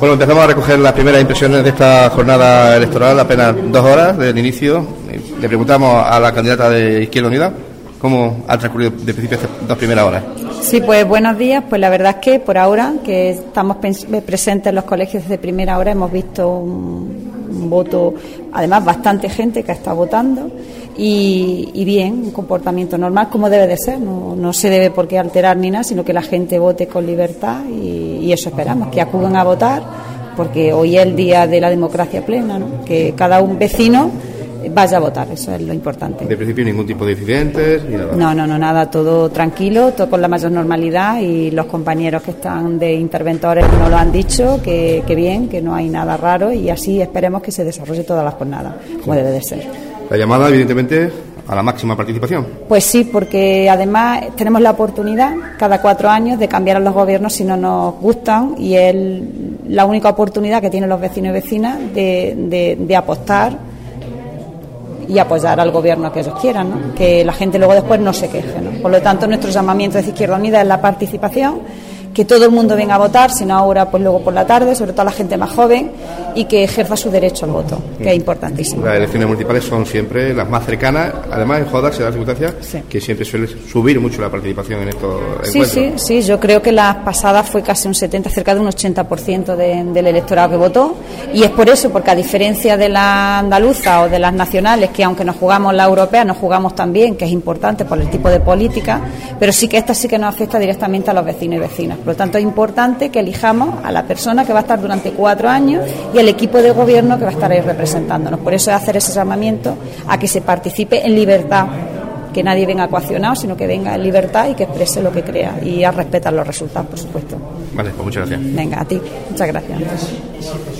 Bueno, empezamos a recoger las primeras impresiones de esta jornada electoral, apenas dos horas del inicio. Le preguntamos a la candidata de Izquierda Unida cómo ha transcurrido de principio estas dos primeras horas. Sí, pues buenos días. Pues la verdad es que por ahora, que estamos presentes en los colegios desde primera hora, hemos visto un, voto, además bastante gente que estado votando y, bien, un comportamiento normal como debe de ser. No, no, se debe por qué alterar ni nada, sino que la gente vote con libertad y, eso esperamos, que acudan a votar, porque hoy es el día de la democracia plena, ¿no? que cada un vecino vaya a votar, eso es lo importante. De principio ningún tipo de incidentes No, no, no, nada, todo tranquilo, todo con la mayor normalidad y los compañeros que están de interventores nos lo han dicho, que, que bien, que no hay nada raro y así esperemos que se desarrolle toda la jornada, como debe de ser. La llamada, evidentemente, a la máxima participación. Pues sí, porque además tenemos la oportunidad cada cuatro años de cambiar a los gobiernos si no nos gustan y es la única oportunidad que tienen los vecinos y vecinas de, de, apostar y apoyar al gobierno que ellos quieran, ¿no? que la gente luego después no se queje. ¿no? Por lo tanto, nuestro llamamiento de Izquierda Unida es la participación que todo el mundo venga a votar, sino ahora, pues luego por la tarde, sobre todo la gente más joven, y que ejerza su derecho al voto, que es importantísimo. Las elecciones municipales son siempre las más cercanas, además en Jodac se da la circunstancia que siempre suele subir mucho la participación en estos sí, Sí, sí, yo creo que las pasadas fue casi un 70, cerca de un 80% del electorado que votó, y es por eso, porque a diferencia de la andaluza o de las nacionales, que aunque nos jugamos la europea, nos jugamos también, que es importante por el tipo de política, pero sí que esta sí que nos afecta directamente a los vecinos y vecinas. Por lo tanto, es importante que elijamos a la persona que va a estar durante cuatro años y el equipo de gobierno que va a estar ahí representándonos. Por eso es hacer ese llamamiento a que se participe en libertad que nadie venga coaccionado, sino que venga en libertad y que exprese lo que crea y a respetar los resultados, por supuesto. Vale, pues muchas gracias. Venga, a ti. Muchas gracias.